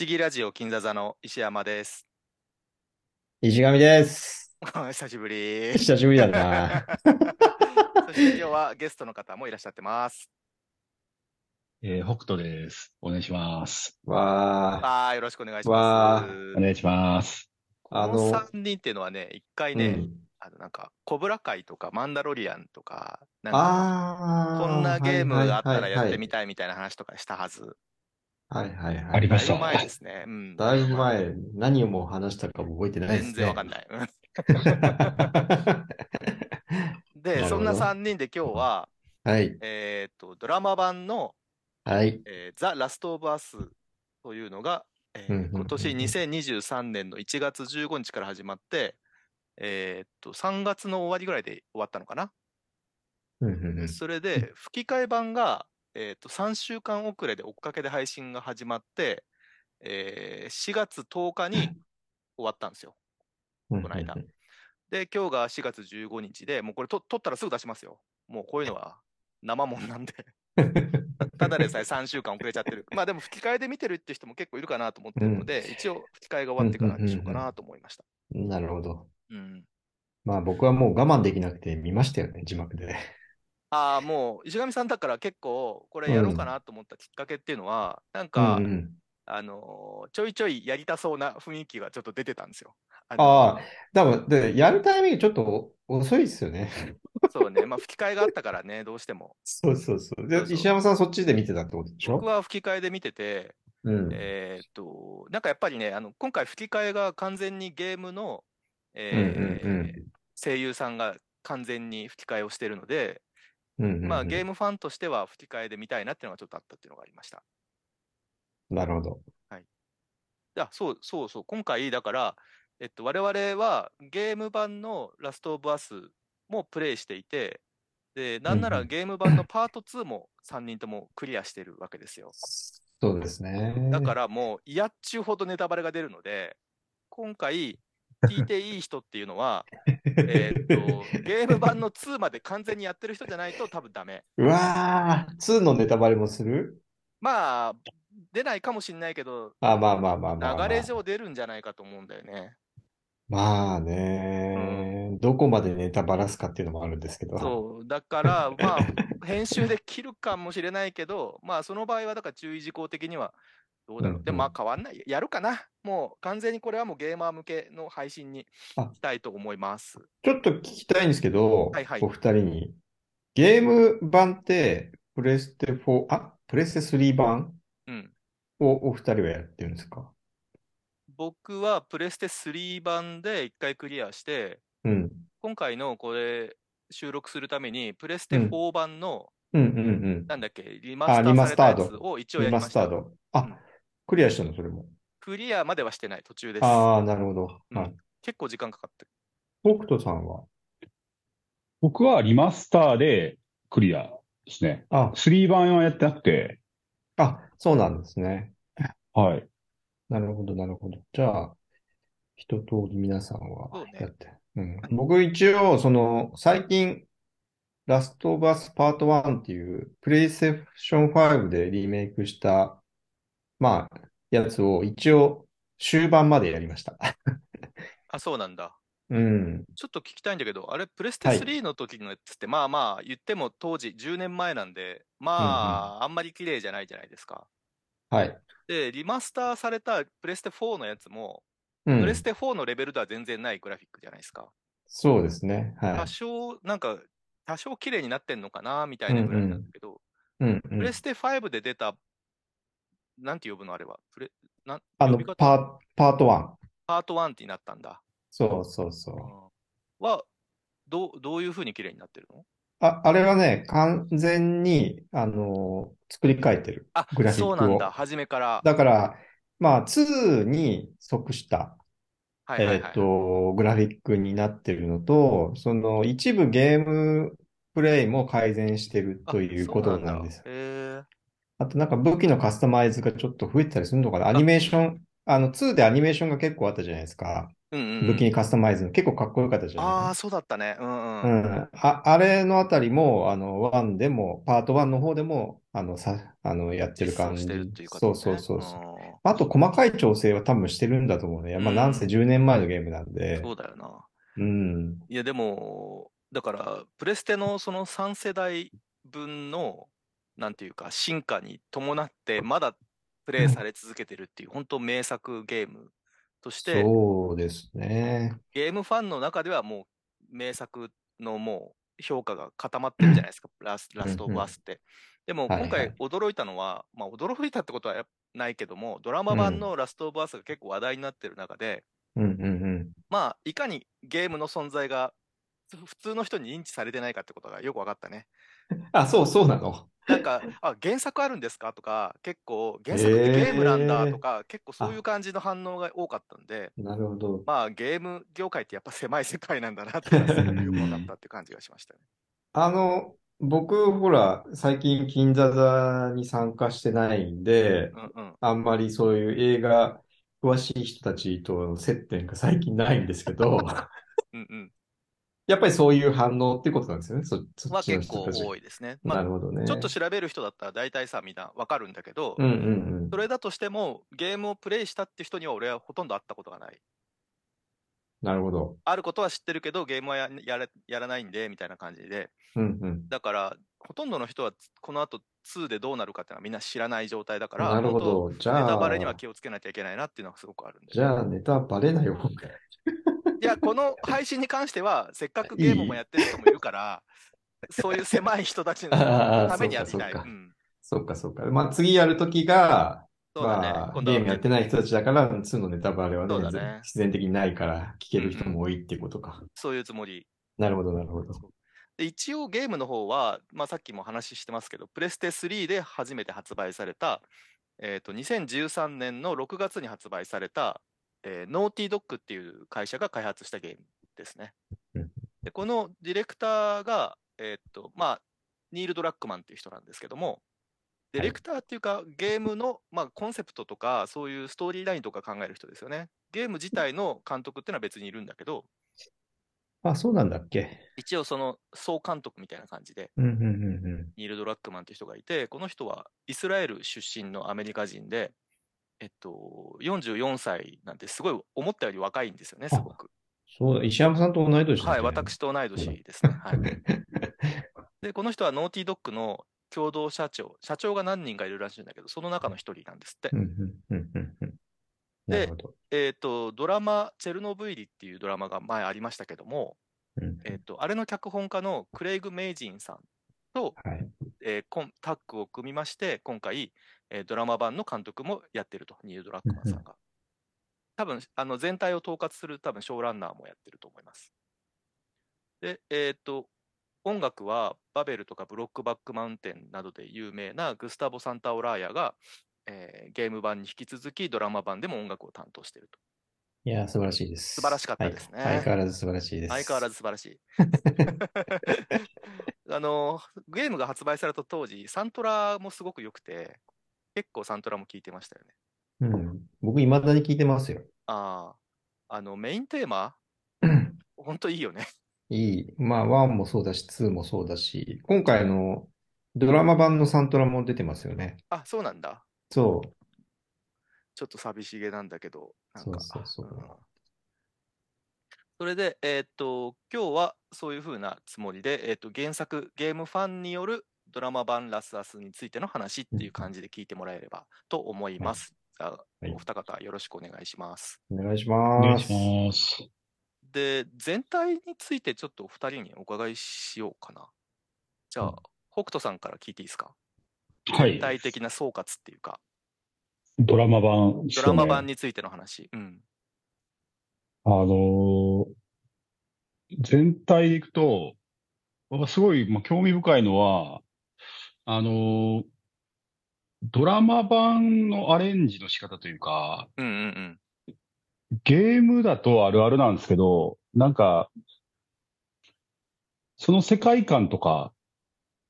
思議ラジオ金座座の石山です。石上です。久しぶり。久しぶりだな。そして今日はゲストの方もいらっしゃってます。えー、北斗です。お願いします。わあ、ああ、よろしくお願いしわます。お願いします。あのこの3人っていうのはね、一回ね、うん、あのなんか、コブラ会とかマンダロリアンとか、なんか、ああ、こんなゲームあったらやってみたたいみたいな話とかしたはず。はいはいはい。ありましただいぶ前ですね。うん。だいぶ前、何をもう話したかも覚えてないですね。全然わかんない。で、そんな3人で今日は、はい、えっと、ドラマ版の、はい。えーザ・ラスト・オブ・アスというのが、えー今年2023年の1月15日から始まって、えーっと、3月の終わりぐらいで終わったのかな。うんうんうんそれで、吹き替え版が、えーっと、3週間遅れで追っかけで配信が始まって、えー4月10日に終わったんですよ。うんこの間で、今日が4月15日で、もうこれと撮ったらすぐ出しますよ。もうこういうのは生もんなんで。ただでさえ3週間遅れちゃってる。まあでも吹き替えで見てるって人も結構いるかなと思ってるので、一応吹き替えが終わってからにしようかなと思いました。なるほど。うん。まあ僕はもう我慢できなくて見ましたよね、字幕で。ああ、もう石上さんだから結構これやろうかなと思ったきっかけっていうのは、なんか、うんうんあのーちょいちょいやりたそうな雰囲気がちょっと出てたんですよ。あああ、多分、で、やるタイミングちょっと遅いですよね。そうね。まあ吹き替えがあったからね、どうしても。そうそうそう。で石山さんそっちで見てたってことでしょ？僕は吹き替えで見てて、うん。えーっと、なんかやっぱりね、あの今回吹き替えが完全にゲームの、えーうんうんうん声優さんが完全に吹き替えをしてるので、うんうんうんまあゲームファンとしては吹き替えで見たいなっていうのがちょっとあったっていうのがありました。なるほど。あそうそうそう、今回だから、えっと、我々はゲーム版のラストオブアスもプレイしていて、で、なんならゲーム版のパート2も3人ともクリアしてるわけですよ。そうですね。だからもう嫌っちゅうほどネタバレが出るので、今回、聞いていい人っていうのは、えーっと、ゲーム版の2まで完全にやってる人じゃないと多分ダメ。うわー、2のネタバレもする？まあ、出ないかもしれないけど、あ、まあまあまあまあ、まあ。流れ上出るんじゃないかと思うんだよね。まあね、どこまでネタバラすかっていうのもあるんですけど。そう、だから、まあ、編集で切るかもしれないけど、まあ、その場合は、だから注意事項的には、どうだろう。うんでも、まあ、変わんない。やるかな。もう、完全にこれはもうゲーマー向けの配信にあしたいと思います。ちょっと聞きたいんですけど、はいはいお二人に。ゲーム版って、プレステ4、あ、プレステ3版？うん。をお二人はやってるんですか？僕はプレステ3版で1回クリアして、うん。今回のこれ、収録するために、プレステうん4版の、うんうんうん。なんだっけ、リマスタードつを一応やリりました。マスタード。あ、うんクリアしたの、それも。クリアまではしてない途中です。ああ、なるほど。うんはい。結構時間かかってる。北斗さんは？僕はリマスターでクリアですね。あ、3版はやってなくて、あ、そうなんですね。はい。なるほど、なるほど。じゃあ、一通り皆さんはやって。うん、僕一応、その、最近、ラストバスパート1っていう、プレイステーション5でリメイクした、まあ、やつを一応、終盤までやりました。あ、そうなんだ。うん。ちょっと聞きたいんだけど、あれ、プレステはい3の時のやつって、まあまあ、言っても当時10年前なんで、まあ、あんまり綺麗じゃないじゃないですか。はい。で、リマスターされたプレステ4のやつも、うんプレステ4のレベルでは全然ないグラフィックじゃないですか。そうですね。は多い。少、なんか、多少綺麗になってんのかなみたいなぐらいなんだけど、うん、うんプレステ5で出た、なんて呼ぶのあれは？プレなんあの、パー、パート1。パート1ってなったんだ。そうそうそう。は、どう、どういう風に綺麗になってるの？あ、あれはね、完全に、あのー作り変えてる。あグラフィックをそうなんだ。初めから。だから、まあ、2に即した、はいはいはい。えっと、グラフィックになってるのと、その一部ゲームプレイも改善してるあということなんです。だへあとなんか武器のカスタマイズがちょっと増えてたりするのかな？アニメーション、あの2でアニメーションが結構あったじゃないですか。ーうんうんうん武器にカスタマイズの結構かっこよかったじゃああ、ないそうだったね。うんうん。うん。あ、あれのあたりも、あの、1でも、パート1の方でも、あの、さ、あの、やってる感じ実装してるっていう。そうねそうそうそう。んあと細かい調整は多分してるんだと思うね。まあうんなんせ10年前のゲームなんで。そうだよな。うん。いや、でも、だから、プレステのその3世代分の、なんていうか、進化に伴って、まだプレイされ続けてるっていう、本当名作ゲームとして、そうですね。ゲームファンの中ではもう名作のもう評価が固まってるじゃないですか、ラスラストオブアスって。でもはいはい今回驚いたのは、まあ驚いたってことはないけども、ドラマ版のラストオブアスが結構話題になってる中で、うんうんうん。まあいかにゲームの存在がふ普通の人に認知されてないかってことがよく分かったね。あ、そうそうなの？なんか、あ、原作あるんですか？とか、結構原作ってゲームなんだとか、結構そういう感じの反応が多かったんで、なるほど。まあゲーム業界ってやっぱ狭い世界なんだなってかったって感じがしましたね。あの、僕、ほら、最近、金座座に参加してないんで、うんうん。あんまりそういう映画詳しい人たちとの接点が最近ないんですけど、うんうん。やっぱりそういう反応ってことなんですよね。そ、そっちのは結構。多いですね。まあ、なるほどね。ちょっと調べる人だったら大体さ、みんなわかるんだけど、うんうんうんそ。れだとしても、ゲームをプレイしたって人には俺はほとんど会ったことがない。なるほど。あることは知ってるけど、ゲームはややらやらないんで、みたいな感じで。うんうん。だから、ほとんどの人はこの後2でどうなるかっていうのはみんな知らない状態だから、なるほ本ど。じ当ネタゃバレにはあ、気をつけなきゃいけないなっていうのがすごくあるんで。じゃあネタバレない方が。いや、この配信に関しては、せっかくゲームもやってる人もいるから、そういう狭い人たちのためにやりたい。そうかそうか。まあ次やるときが、そうだね。まあゲームやってない人たちだから、2のネタバレはねね必然的にないから聞ける人も多いっていうことか。そういうつもり。なるほど、なるほど。で一応ゲームの方は、まあ、さっきも話してますけど、プレステ3で初めて発売された、えー、と2013年の6月に発売された、えー、ノーティードッグっていう会社が開発したゲームですねうん。でこのディレクターが、えーとまあ、ニール・ドラッグマンっていう人なんですけども、ディレクターっていうか、ゲームの、まあ、コンセプトとか、そういうストーリーラインとか考える人ですよね。ゲーム自体の監督っていうのは別にいるんだけど、あ、そうなんだっけ。一応その総監督みたいな感じで、うんうんうんニール・ドラッグマンっていう人がいて、この人はイスラエル出身のアメリカ人で、えっと、44歳なんてすごい思ったより若いんですよね、すごく。そうだ、石山さんと同い年だはい、ね私と同い年ですね。はい。で、この人はノーティードッグの共同社長、社長が何人かいるらしいんだけど、その中の一人なんですってで。えっと、ドラマ、チェルノブイリっていうドラマが前ありましたけども、うんえっと、あれの脚本家のクレイグ・メイジンさんと、はい。えータッグを組みまして、今回、えードラマ版の監督もやってると、ニール・ドラッグマンさんが。多分あの全体を統括する多分ショーランナーもやってると思います。で、えっ、と、音楽はバベルとかブロックバックマウンテンなどで有名なグスタボ・サンタオラーヤが、えーゲーム版に引き続きドラマ版でも音楽を担当していると。いや、素晴らしいです。素晴らしかったですねはい相変わらず素晴らしいです。相変わらず素晴らしい。あの、ゲームが発売された当時、サントラもすごく良くて、結構サントラも聴いてましたよね。うん。僕、未だに聞いてますよ。ああ、あの、メインテーマ、ほんといいよね。いい。まあ、1もそうだし、2もそうだし、今回のドラマ版のサントラも出てますよね。あ、そうなんだ。そう。ちょっと寂しげなんだけど、なんか。そうそうそうんそれで、えーっと、今日はそういうふうなつもりで、えーっと、原作、ゲームファンによるドラマ版ラスアスについての話っていう感じで聞いてもらえればと思います。じゃあ、はいお二方よろしくお願いします。お願いしお願います。します。で、全体についてちょっとお二人にお伺いしようかな。じゃあ、うん北斗さんから聞いていいですか？はい具。体的な総括っていうか、ドラマ版ねドラマ版についての話。うん。あのー全体でいくと、僕はすごい、まあ、興味深いのは、あのードラマ版のアレンジの仕方というか、うんうんうん。ゲームだとあるあるなんですけど、なんか、その世界観とか、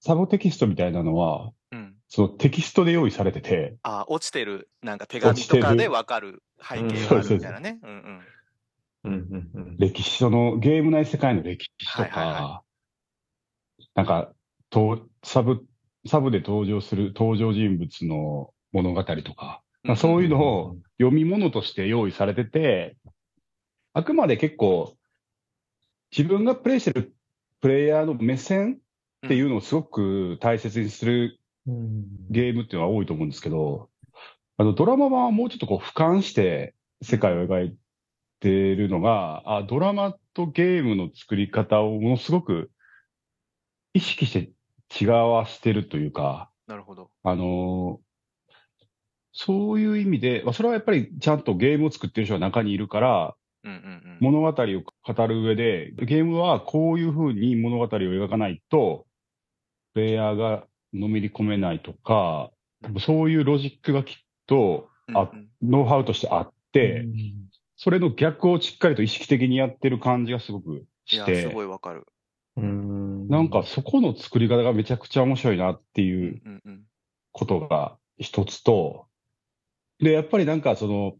サブテキストみたいなのは、うん、そのテキストで用意されてて、あ、落ちてる、なんか手紙とかでわかる背景があるみたいなね。うんうん。うんうんうん。歴史、そのゲーム内世界の歴史とはいはいはか、なんか、とサブ、サブで登場する登場人物の物語とか、まあ、そういうのを読み物として用意されてて、あくまで結構、自分がプレイしてるプレイヤーの目線っていうのをすごく大切にするうんゲームっていうのは多いと思うんですけど、あのドラマ版はもうちょっとこう俯瞰して世界を描いてるのが、あドラマとゲームの作り方をものすごく意識して違わしてるというか、なるほど。あのーそういう意味で、まあそれはやっぱりちゃんとゲームを作ってる人が中にいるから、うんうんうん。物語を語る上で、ゲームはこういうふうに物語を描かないと、プレイヤーがのめり込めないとか、多分そういうロジックがきっと、あうんうんノウハウとしてあって、それの逆をしっかりと意識的にやってる感じがすごくいや、して、すごいわかる。うんなんかそこの作り方がめちゃくちゃ面白いなっていうことが一つと、で、やっぱりなんかその、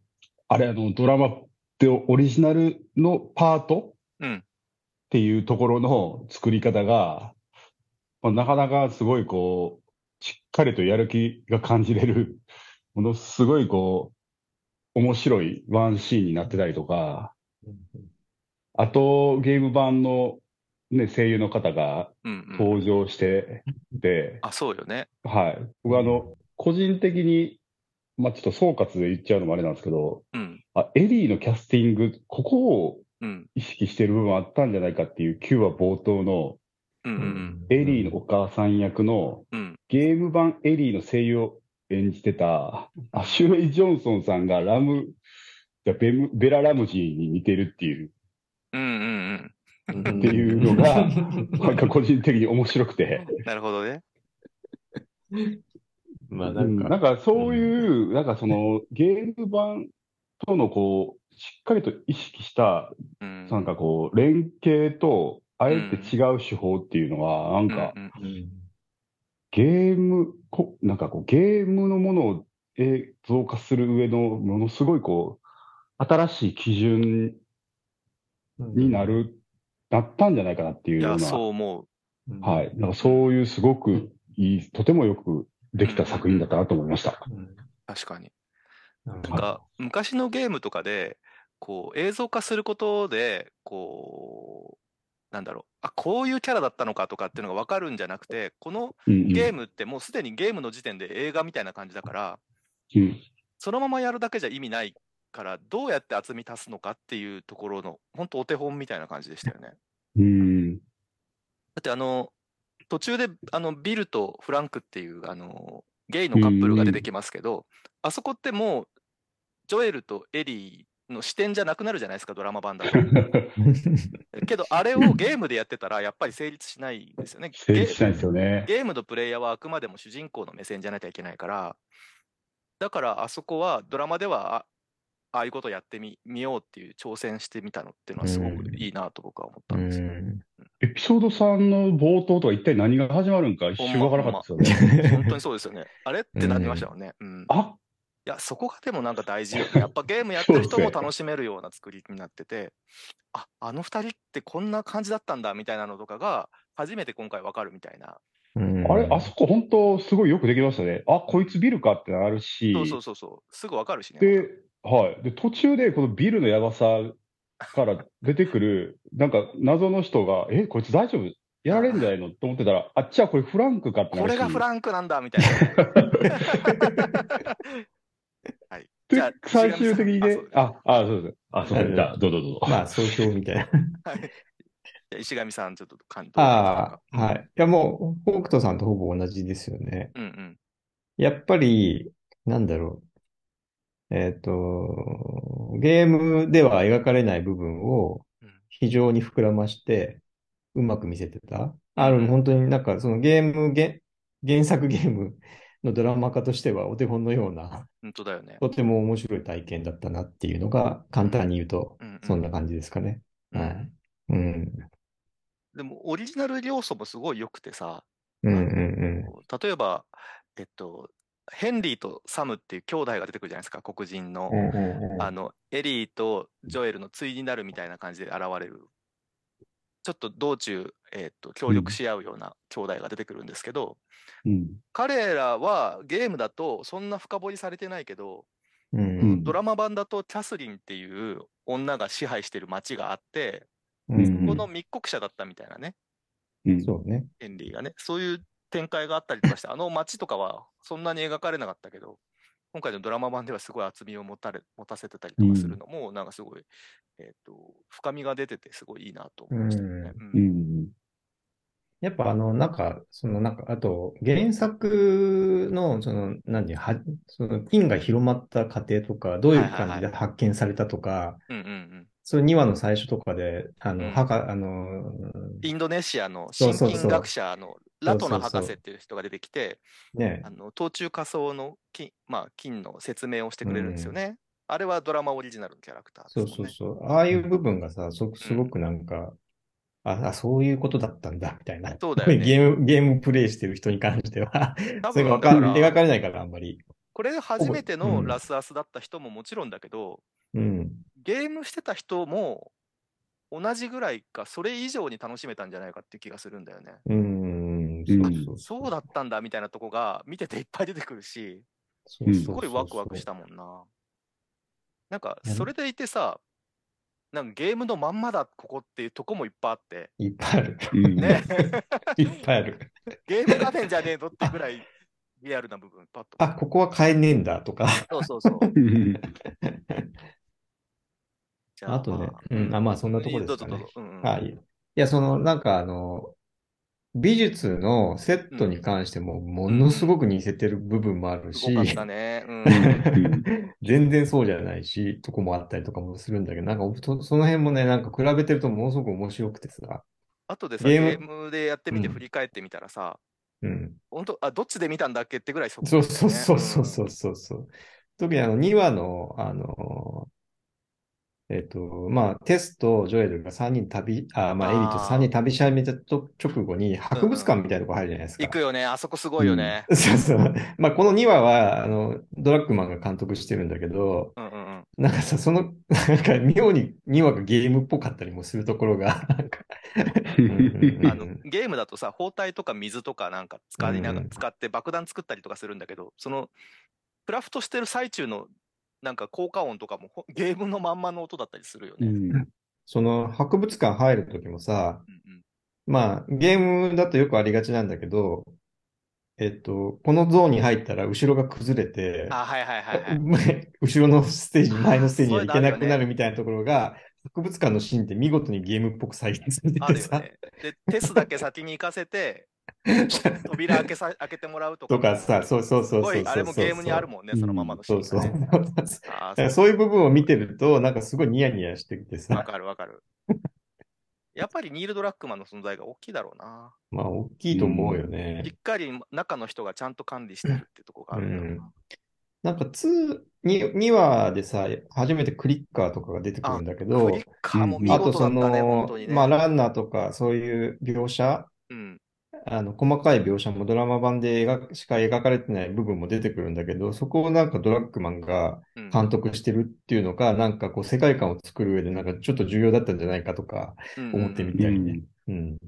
あれあの、ドラマってオリジナルのパートうん。っていうところの作り方が、まあ、なかなかすごいこう、しっかりとやる気が感じれる、ものすごいこう、面白いワンシーンになってたりとか、あとゲーム版のね、声優の方がうんうん。登場してて、あ、そうよね。はい。僕あの、個人的に、まあちょっと総括で言っちゃうのもあれなんですけど、うん。あ、エリーのキャスティング、ここをうん。意識してる部分あったんじゃないかっていう9話冒頭のうんうんエリーのお母さん役のうん。うん。ゲーム版エリーの声優を演じてたアシュレイ・ジョンソンさんがラム、じゃベムベラ・ラムジーに似てるっていう、うんうんうん。っていうのが なんか個人的に面白くて。なるほどね。まあなんか、うんなんかそういう、なんかそのゲーム版とのこう、しっかりと意識した、うん。なんかこう、連携と、あえて違う手法っていうのは、なんか、ゲーム、こなんかこう、ゲームのものを映像化する上の、ものすごいこう、新しい基準になる、なったんじゃないかなっていうような、そう思う。うんはい。なんかそういうすごくいい、とてもよくできた作品だったなと思いました。うん確かに。なんか、昔のゲームとかで、こう、映像化することで、こう、なんだろう、あ、こういうキャラだったのかとかっていうのが分かるんじゃなくて、このゲームってもうすでにゲームの時点で映画みたいな感じだから、うんそのままやるだけじゃ意味ないから、どうやって厚み足すのかっていうところの、本当お手本みたいな感じでしたよね。うん。だってあの、途中であのビルとフランクっていうあのゲイのカップルが出てきますけど、あそこってもう、ジョエルとエリーの視点じゃなくなるじゃないですか、ドラマ版だと。けど、あれをゲームでやってたら、やっぱり成立しないですよね。成立しないですよね。ゲームのプレイヤーはあくまでも主人公の目線じゃなきゃいけないから、だからあそこはドラマではあああいうことやってみみようっていう挑戦してみたのっていうのはすごくいいなと僕は思ったんですよ。うんエピソード3の冒頭とは一体何が始まるんか一瞬わからなかったですよね。本当にそうですよね。あれってなりましたよね。うん。いあ、や、そこがでもなんか大事よね。やっぱゲームやってる人も楽しめるような作りになってて、あ、あの二人ってこんな感じだったんだみたいなのとかが、初めて今回わかるみたいな。うんあれ、あそこ本当すごいよくできましたね。あ、こいつビルかってなるし。そうそうそうそう。すぐわかるしね。で、はい。で、途中でこのビルのやばさから出てくる、なんか謎の人が、え、こいつ大丈夫？やられんじゃないの？と思ってたら、あっちはこれフランクかってこれがフランクなんだみたいな。はい。じゃあで、最終的にねあ、あ、そうです。あ、そうです。じゃあ、どうぞどうぞ。まあ、総評みたいな。はい石上さん、ちょっと感動。ああ、はい。いや、もう、北斗さんとほぼ同じですよね。うんうん。やっぱり、なんだろう。えっと、ゲームでは描かれない部分をうん非常に膨らまして、うまく見せてた。ある、うん本当になんかそのゲーム、げ原作ゲームのドラマ化としてはお手本のような、本当だよね。とても面白い体験だったなっていうのが、簡単に言うと、うんうんそんな感じですかね。うんはい。うん。でも、オリジナル要素もすごい良くてさ、うんうん例えば、えっと、ヘンリーとサムっていう兄弟が出てくるじゃないですか、黒人の。うん。うんうんうんあの、エリーとジョエルの対になるみたいな感じで現れる。ちょっと道中、えー、と協力し合うような兄弟が出てくるんですけど、うん。彼らはゲームだとそんな深掘りされてないけど、うんうんドラマ版だとキャスリンっていう女が支配してる町があって、うんこの密告者だったみたいなね、うん。そうね。ヘンリーがね、そういう展開があったりとかして、あの町とかはそんなに描かれなかったけど、今回のドラマ版ではすごい厚みを持たれ持たせてたりとかするのも、なんかすごい、えっ、と、深みが出てて、すごいいいなと思いましたよね。やっぱあの、なんか、そのなんか、あと、原作の、その、何、は、その、金が広まった過程とか、どういう感じで発見されたとか。それ2話の最初とかで、あの、うん。はか、あの、インドネシアの新金学者のラトナ博士っていう人が出てきて、ねあ、の途中仮想の金,、まあ、金の説明をしてくれるんですよね。あれはドラマオリジナルのキャラクターそう。そうそう。ああいう部分がさ、そ、すごくなんか、あ、あ、そういうことだったんだ、みたいな。そうだよね ゲーム、ゲームプレイしてる人に関しては、多それがか描かられないから、あんまり。これ初めてうんのラスアスだった人ももちろんだけど、うん。ゲームしてた人も同じぐらいか、それ以上に楽しめたんじゃないかっていう気がするんだよね。うーん。うんそうそうだったんだみたいなとこが見てていっぱい出てくるし、すごいワクワクしたもんな。なんか、それでいてさ、なんかゲームのまんまだ、ここっていうとこもいっぱいあって、いっぱいある。うん。ね、いっぱいある。ゲーム画面じゃねえのってぐらいリアルな部分、パッと。あ、ここは買えねえんだとか。そうそうそう。あとねまうんあまあそんなとこですかねはい。いや、その、なんかあの、美術のセットに関しても、ものすごく似せてる部分もあるし、ね。うん。全然そうじゃないし、とこもあったりとかもするんだけど、なんかそその辺もね、なんか比べてるとものすごく面白くてさ、あとでさ、ゲゲームでやってみてうん振り返ってみたらさ、うん。本当あ、どっちで見たんだっけってぐらいそこそうそうそうそうそうそうそう。特にあの2話の、あの、えっと、まあ、テスとジョエルが3人旅、あ、まあ、エリと3人旅し始めたと直後に博物館みたいなとこ入るじゃないですか。行くよね、あそこすごいよね。そうそう。まあ、この2話は、あの、ドラッグマンが監督してるんだけど、うんうんうん。なんかさ、その、なんか妙に2話がゲームっぽかったりもするところが、なんか、ゲームだとさ、包帯とか水とかなんか使いながうん使って爆弾作ったりとかするんだけど、そのクラフトしてる最中のなんか効果音とかもほゲームのまんまの音だったりするようね。ん。その博物館入るときもさ、うんうんまあ、ゲームだとよくありがちなんだけど、えっと、このゾーンに入ったら後ろが崩れて、あ、はいはいはいはい。前 後ろのステージ、前のステージには行けなくなるみたいなところが、博物館のシーンって見事にゲームっぽく再現されてあてさ、るよね。で、テスだけ先に行かせて、扉開けさ開けてもらうとかも。とかさ、そうそうそうそうあれもゲームにあるもんね、うんそのままのシーそう そう。そういう部分を見てると、なんかすごいニヤニヤしてきてわさ、かるわかる。やっぱりニール・ドラッグマンの存在が大きいだろうな。まあ、大きいと思うよね。しっかり中の人がちゃんと管理してるってとこがあるんだろうな。なんか2、2, 2話でさ、初めてクリッカーとかが出てくるんだけどクリ、ッカーも見あとそ事だったね、本の当に、ね。まあランナーとかそういう描写、うん、あの、細かい描写もドラマ版で描しか描かれてない部分も出てくるんだけど、そこをなんかドラッグマンがうん。監督してるっていうのが、なんかこう世界観を作る上でなんかちょっと重要だったんじゃないかとかうん。思ってみうたりね。ん。うん。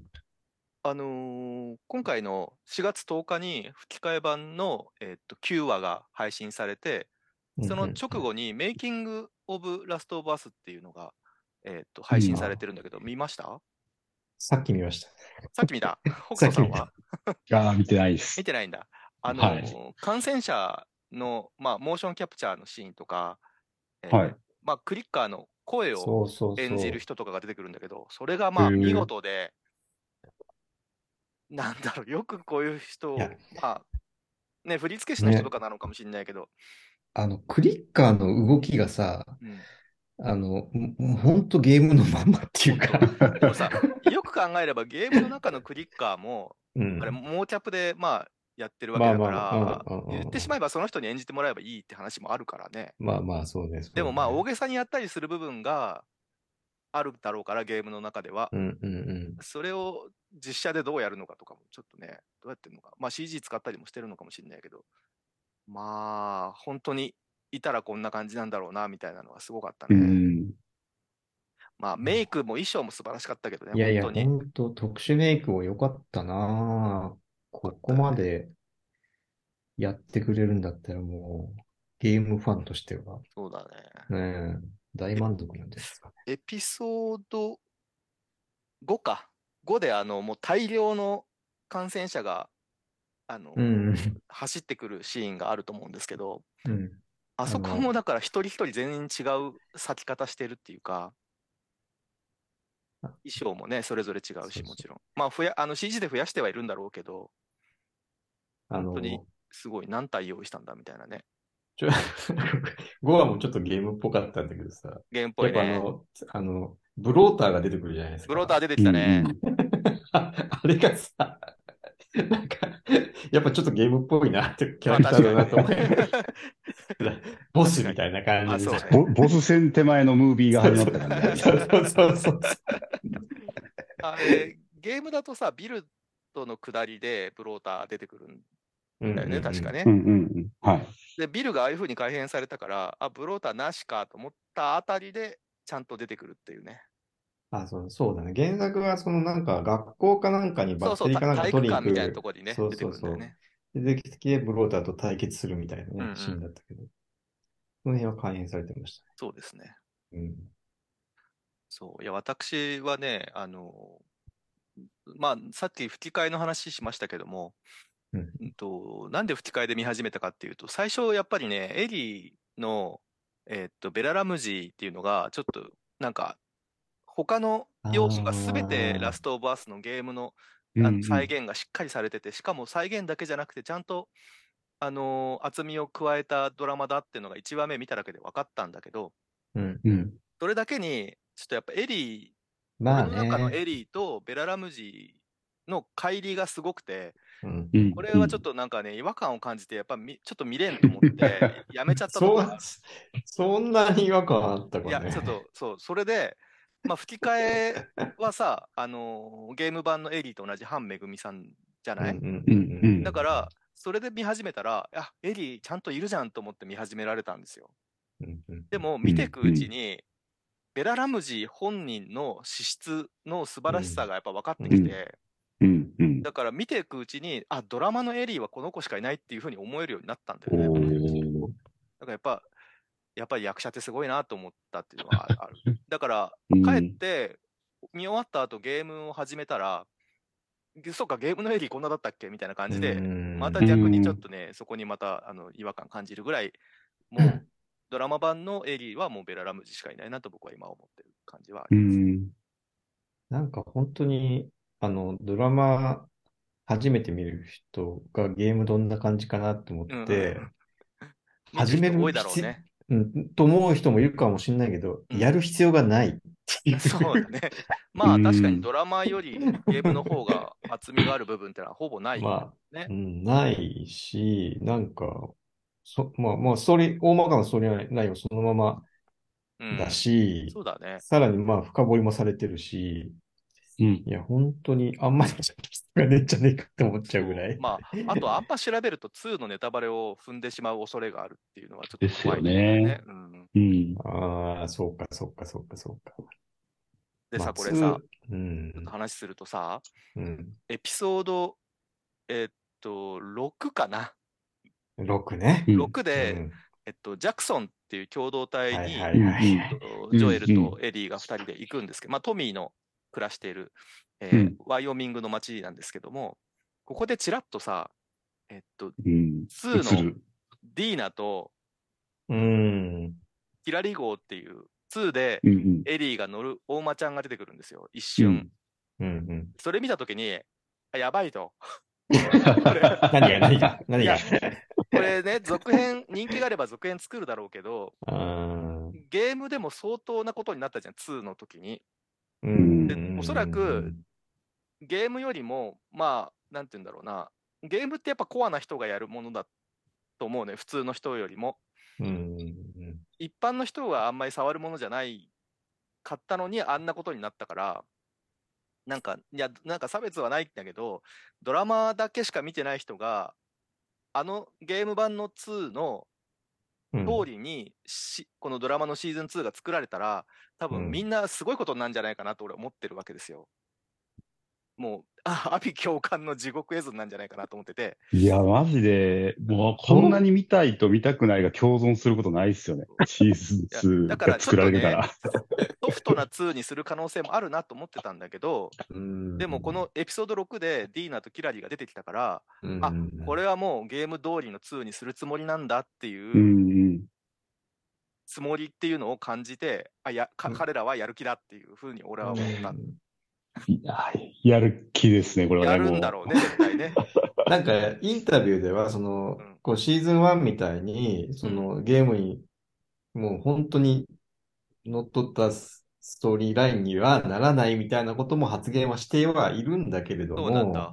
あのー今回の4月10日に吹き替え版の、えっと9話が配信されて、その直後にメイキング・オブ・ラスト・オブ・アスっていうのが、えっと配信されてるんだけど、見ました？さっき見ました。さっき見た？北斗さんは？ああ、見てないです。見。てないんだ。あのーはい。感染者の、まあ、モーションキャプチャーのシーンとか、えーはい。まあ、クリッカーの声を。演じる人とかが出てくるんだけど、それがまあ見事で、なんだろう、よくこういう人をまあ、ね、振付師の人とかなのかもしれないけど、あの、クリッカーの動きがさ、うんあの、ほんとゲームのまんまっていうか、でもさ、よく考えればゲームの中のクリッカーも、うんあれ、モーキャップでまあやってるわけだから言ってしまえばその人に演じてもらえばいいって話もあるからね。まあまあ、そうね。そうねでもまあ、大げさにやったりする部分があるだろうから、ゲームの中では。うんうんうん。それを実写でどうやるのかとかもちょっとね、どうやってるのか。まあ CG 使ったりもしてるのかもしれないけど、まあ、本当にいたらこんな感じなんだろうな、みたいなのはすごかったうね。ん。まあ、メイクも衣装も素晴らしかったけどね、いやいや、本当に。本当特殊メイクも良かったなぁここまでやってくれるんだったらもう、ゲームファンとしては、そうだね。ねえ、大満足なんですかね。エピソード5か。5で、あの、もう大量の感染者が、あの、うん、走ってくるシーンがあると思うんですけど、うん。あそこもだから一人一人全然違う咲き方してるっていうか、あ衣装もね、それぞれ違うし、もちろん。まあ、増や、あの CG で増やしてはいるんだろうけど、あの本当、にすごい何体用意したんだみたいなね。ちょ、5話もちょっとゲームっぽかったんだけどさ、ゲームっぽいね。やっぱあの、あの、ブローターが出てくるじゃないですか。ブローター出てきたね。あ あれがさ、なんか、やっぱちょっとゲームっぽいなってキャラクターだなと思いボスみたいな感じであそうねボボス戦手前のムービーが始まったからね。そうそうそうそう。あれ、ゲームだとさ、ビルドの下りでブローター出てくるんうんだよね、確か。ねう。んうんうん。はい。で、ビルがああいう風に改変されたから、あ、ブローターなしかと思ったあたりで、ちゃんと出てくるっていうね。あ、そう、そうだね。原作はそのなんか学校かなんかにバそうそう、ッテリーかなんか体取りに行く。育館みたいなところにね、そうそうそう。出てきてブローターと対決するみたいなね、うんうんシーンだったけど。その辺は改変されてましたそうですね。ね。うん。そう。いや、私はね、あの、まあ、さっき吹き替えの話しましたけども、うんうんと、なんで吹き替えで見始めたかっていうと、最初やっぱりね、エリーの、えっと、ベララムジーっていうのが、ちょっと、なんか、他の要素がすべてラストオブアースのゲームのうんうんあの再現がしっかりされてて、しかも再現だけじゃなくて、ちゃんと、あのー厚みを加えたドラマだっていうのが1話目見ただけで分かったんだけど、うん。うん。それだけに、ちょっとやっぱエリー、まあ俺の中のね。エリーとベララムジーの乖離がすごくて、うん。うん。これはちょっとなんかね、違和感を感じて、やっぱみちょっと見れんと思って、やめちゃったとこそろがう、そんなに違和感あったかね。いや、ちょっと、そう、それで、まあ、吹き替えはさ、あのーゲーム版のエリーと同じハンめぐみさんじゃない？だから、それで見始めたら、あ、エリーちゃんといるじゃんと思って見始められたんですよ。でも、見ていくうちに、ベラ・ラムジー本人の資質の素晴らしさがやっぱ分かってきて。だから見ていくうちに、あ、ドラマのエリーはこの子しかいないっていうふうに思えるようになったんだよね。おだーからやっぱ、やっぱり役者ってすごいなと思ったっていうのがある。だから、うん帰って、見終わった後ゲームを始めたら、そっか、ゲームのエリーこんなだったっけみたいな感じで、うんまた逆にちょっとね、そこにまたあの違和感感じるぐらい、もうドラマ版のエリーはもうベラ・ラムジしかいないなと僕は今思ってる感じはあうります。ん。なんか本当に、あの、ドラマ初めて見る人がゲームどんな感じかなって思うんって、見始めるる人多いだろうね。うん、と思う人もいるかもしれないけど、うんやる必要がないっていう。そうだね。まあうん確かにドラマよりゲームの方が厚みがある部分ってのはほぼない。まねあ、うん、ないし、なんか、そ、まあ、まあ、ストーリー、大まかなストーリー内容そのままうんだし、そうだね。さらにまあ、深掘りもされてるし、うん。いや、本当にあんまりちょっと人がねえんじゃねえかって思っちゃうぐらい。まあ、あとあんま調べると2のネタバレを踏んでしまう恐れがあるっていうのはちょっとですよ怖いんだよね。うん、うん。ああ、そうか、そうか、そうか、そうか。でさ、まあこれさ、、うん、話するとさ、うん。エピソード、えっと、6かな？6ね？うん6で、うんえっと、ジャクソンっていう共同体に、ジョエルとエリーが2人で行くんですけど、まあ、トミーの暮らしている、えーうんワイオミングの町なんですけども、ここでちらっとさ、えっと、うん。2の。ディーナとうん。ヒラリ号っていう2で。エリーが乗る大間ちゃんが出てくるんですよ、一瞬。うんうん。うん。それ見たときに、あやばいと。何が、何が、何が？これね、続編、人気があれば続編作るだろうけど、あーゲームでも相当なことになったじゃん、2の時に。うん。でおそらく、ゲームよりも、まあ、なんて言うんだろうな、ゲームってやっぱコアな人がやるものだと思うね、普通の人よりも。うん。一般の人はあんまり触るものじゃないかったのに、あんなことになったから、なんか、いや、なんか差別はないんだけど、ドラマだけしか見てない人が、あのゲーム版の2のうん通りにし、このドラマのシーズン2が作られたら、多うん分みんなすごいことになるんじゃないかなと俺は思ってるわけですよ。もう、あ、阿鼻教官の地獄絵図なんじゃないかなと思ってて、いや、マジで、もうこんなに見たいと見たくないが共存することないっすよね。シーズン2いやだからが作られてたら。ソフトな2にする可能性もあるなと思ってたんだけど、うんでもこのエピソード6でディーナとキラリが出てきたから、うんあこれはもうゲーム通りの2にするつもりなんだっていう。つもりっていうのを感じて、あや彼らはやる気だっていうふうに俺は思った。や、やる気ですね、これはね。やるんだもろうね、絶対ね。なんか、インタビューでは、そのうん、こう、シーズン1みたいに、その、ゲームに、もう本当に、乗っ取ったスストーリーラインにはならないみたいなことも発言はしてはいるんだけれどそうなんも、だ。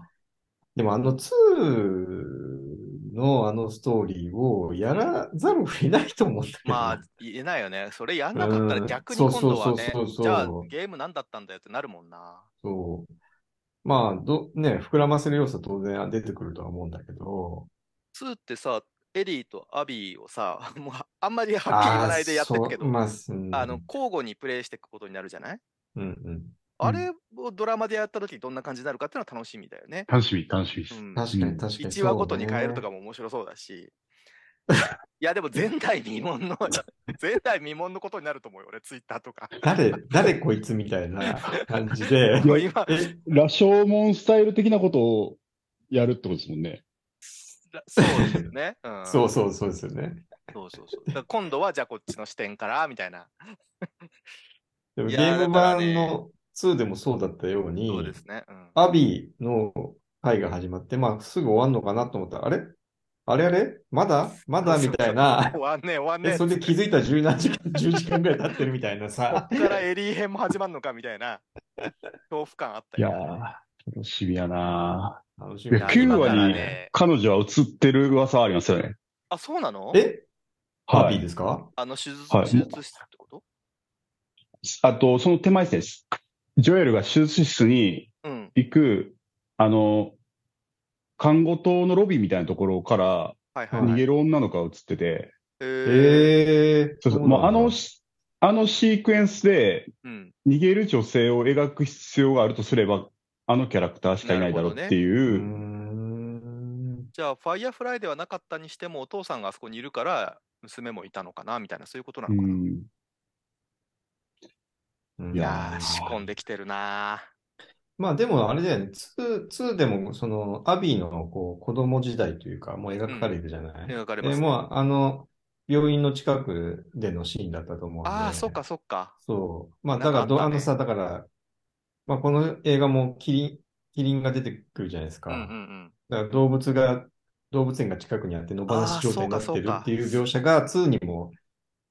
でもあの2のあのストーリーをやらざるを得ないと思うんだけど。まあ、言えないよね。それやんなかったらうん逆に今度はねそうそうそうそう、じゃあゲーム何だったんだよってなるもんな。そう。まあ、ど、ね、膨らませる要素は当然出てくるとは思うんだけど、2ってさ、エリーとアビーをさ、もうあんまりはっきり言わないでやってるけど、まあ、うんあの、交互にプレイしていくことになるじゃない？うんうん。あれをドラマでやった時どんな感じになるかっていうのは楽しみだよね。楽しみ、楽しみです。うん確かにうん確かに。1話ごとに変えるとか。かも面白そうだし。いや、でも前代未聞の、前代未聞のことになると思うよ、俺、ツイッターとか。誰、誰こいつみたいな感じで。もう今、え、羅生門スタイル的なことをやるってことですもんね。そうですよね。うん、そうそうそうですよね。そうそうそう。今度はじゃあこっちの視点から、みたいな。いでもゲーム版の2でもそうだったように、そうですね。うん、アビーの回が始まって、まあ、すぐ終わんのかなと思ったら、あれ？あれあれ？まだ？まだ？みたいな。終わんねえ、終わんねえ。でそれで気づいたら17時間、10時間ぐらい経ってるみたいなこさ。っからエリー編も始まるのかみたいな、恐怖感あったいやよ。ー、楽しみやな楽しいや9いや今から話にね彼女は映ってる噂はありますよね。あ、そうなの？え？アはい。ビーですか？あの手術、はい手術室ってこと？あと、その手前です。ジョエルが手術室にうん。行く、あの、看護棟のロビーみたいなところからはいはい、はい。逃げる女の子が映ってて、えー、ええそうそう、もうあのし、あのシークエンスでうん。逃げる女性を描く必要があるとすれば、あのキャラクターしかいないだろうってういう、ーん。じゃあ、ファイヤーフライではなかったにしても、お父さんがあそこにいるから、娘もいたのかなみたいな、そういうことなうのかな。ん。うんいや仕込んできてるなまあでもあれだよね、2、2でもそのアビーのこう子供時代というか、もう描かれるじゃない、ー。描かれます、で、ね。もうあの、病院の近くでのシーンだったと思うんで。ああ、そっかそっか。そう。まあだからど、あのさ、だから、まあこの映画もキリン、キリンが出てくるじゃないですか。うんうんうん。だから動物が、動物園が近くにあって野放し状態になってるっていう描写が2にも、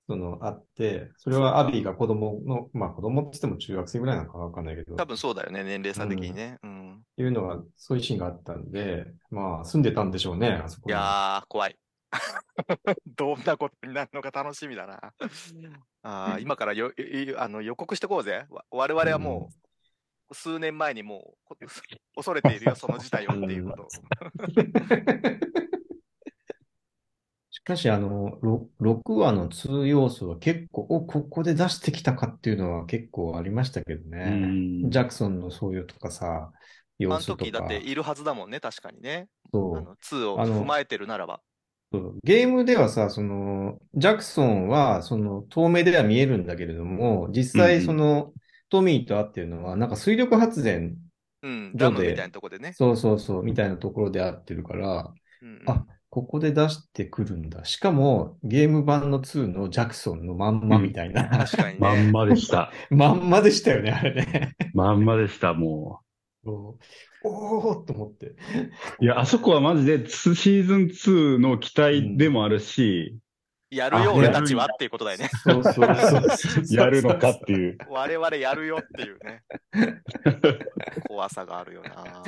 その、あって、それはアビーが子供の、まあ子供って言っても中学生ぐらいなのかわかんないけど、多分そうだよね、年齢差的にね。うん。っていうのが、そういうシーンがあったんで、まあ、住んでたんでしょうね、あそこいに。やー、怖い。どんなことになるのか楽しみだな。あー今からよいあの予告してこうぜ。わ我々はもう、数年前にもう、こ 恐れているよ、その事態をっていうこと を。しかし、あの、ろ6話の2要素は結構、お、ここで出してきたかっていうのは結構ありましたけどうね。んジャクソンのそういうとかさ、あの要素とか。時だっているはずだもんね、確かにね。あそうの2をあの踏まえてるならば。ゲームではさ、その、ジャクソンは、その、透明では見えるんだけれども、実際、うんうんその、トミーと会ってるのは、なんか水力発電、うん、ダムみたいなとこでね。そうそうそう、みたいなところで会ってるから、うんうんあ、ここで出してくるんだ。しかも、ゲーム版の2のジャクソンのまんまみたいな、確かにね。まんまでした。まんまでしたよね、あれね。まんまでした、もそうおーっと思って。う。いや、あそこはマジでツシーズン2の期待でもあるし、やるよ、あ俺たちはっていうことだよね。そうそうそうそう。やるのかっていう。我々やるよっていうね。怖さがあるよな。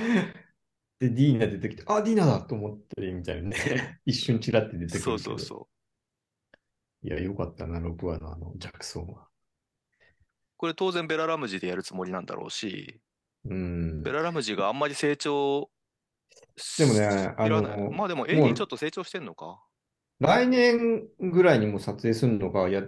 で、ディーナ出てきて、あ、ディーナだと思って、みたいなね。一瞬チラって出てくる。そうそうそう。いや、よかったな、6話のあの、ジャクソンは。これ当然ベララムジでやるつもりなんだろうし、うん。ベララムジがあんまり成長でもねしあのまあでもエリーちょっと成長してんのか？来年ぐらいにも撮影するのか、や、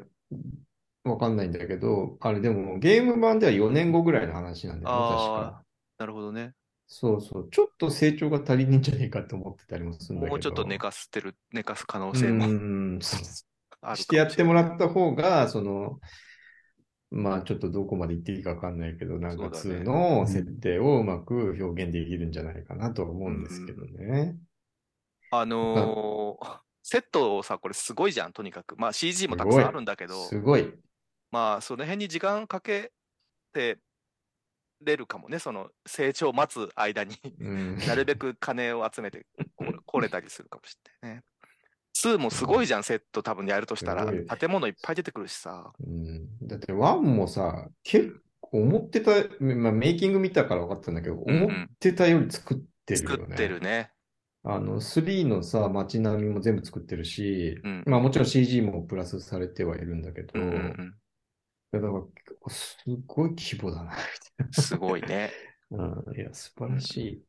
わかんないんだけど、あれでもゲーム版では4年後ぐらいの話なんだよね、確あか。なるほどね。そうそう。ちょっと成長が足りねえんじゃねえかって思ってたりもするんだけど。もうちょっと寝かしてる、寝かす可能う性も あるしてやってもららった方が、その、まあちょっとどこまで言っていいかわかんないけど、なんかそうだね2の設定をうまく表現できるんじゃないかなとは思うんですけどね。あのーセットをさ、これすごいじゃん、とにかく。まあ CG もたくさんあるんだけど、すごい。まあその辺に時間かけてれるかもね、その成長を待つ間に、うん。なるべく金を集めてこれ たりするかもしれないね。2もすごいじゃん、セット多分やるとしたら。建物いっぱい出てくるしさ。うん、だって1もさ、結構思ってた、まあメイキング見たから分かったんだけど、んうん思ってたより作ってるよね。作ってるね。あの、3のさ、街並みも全部作ってるし、うんまあもちろん CG もプラスされてはいるんだけど、うんうんうんいやだから、すごい規模だな、みすごいね。たいな。うん、いや、素晴らしい。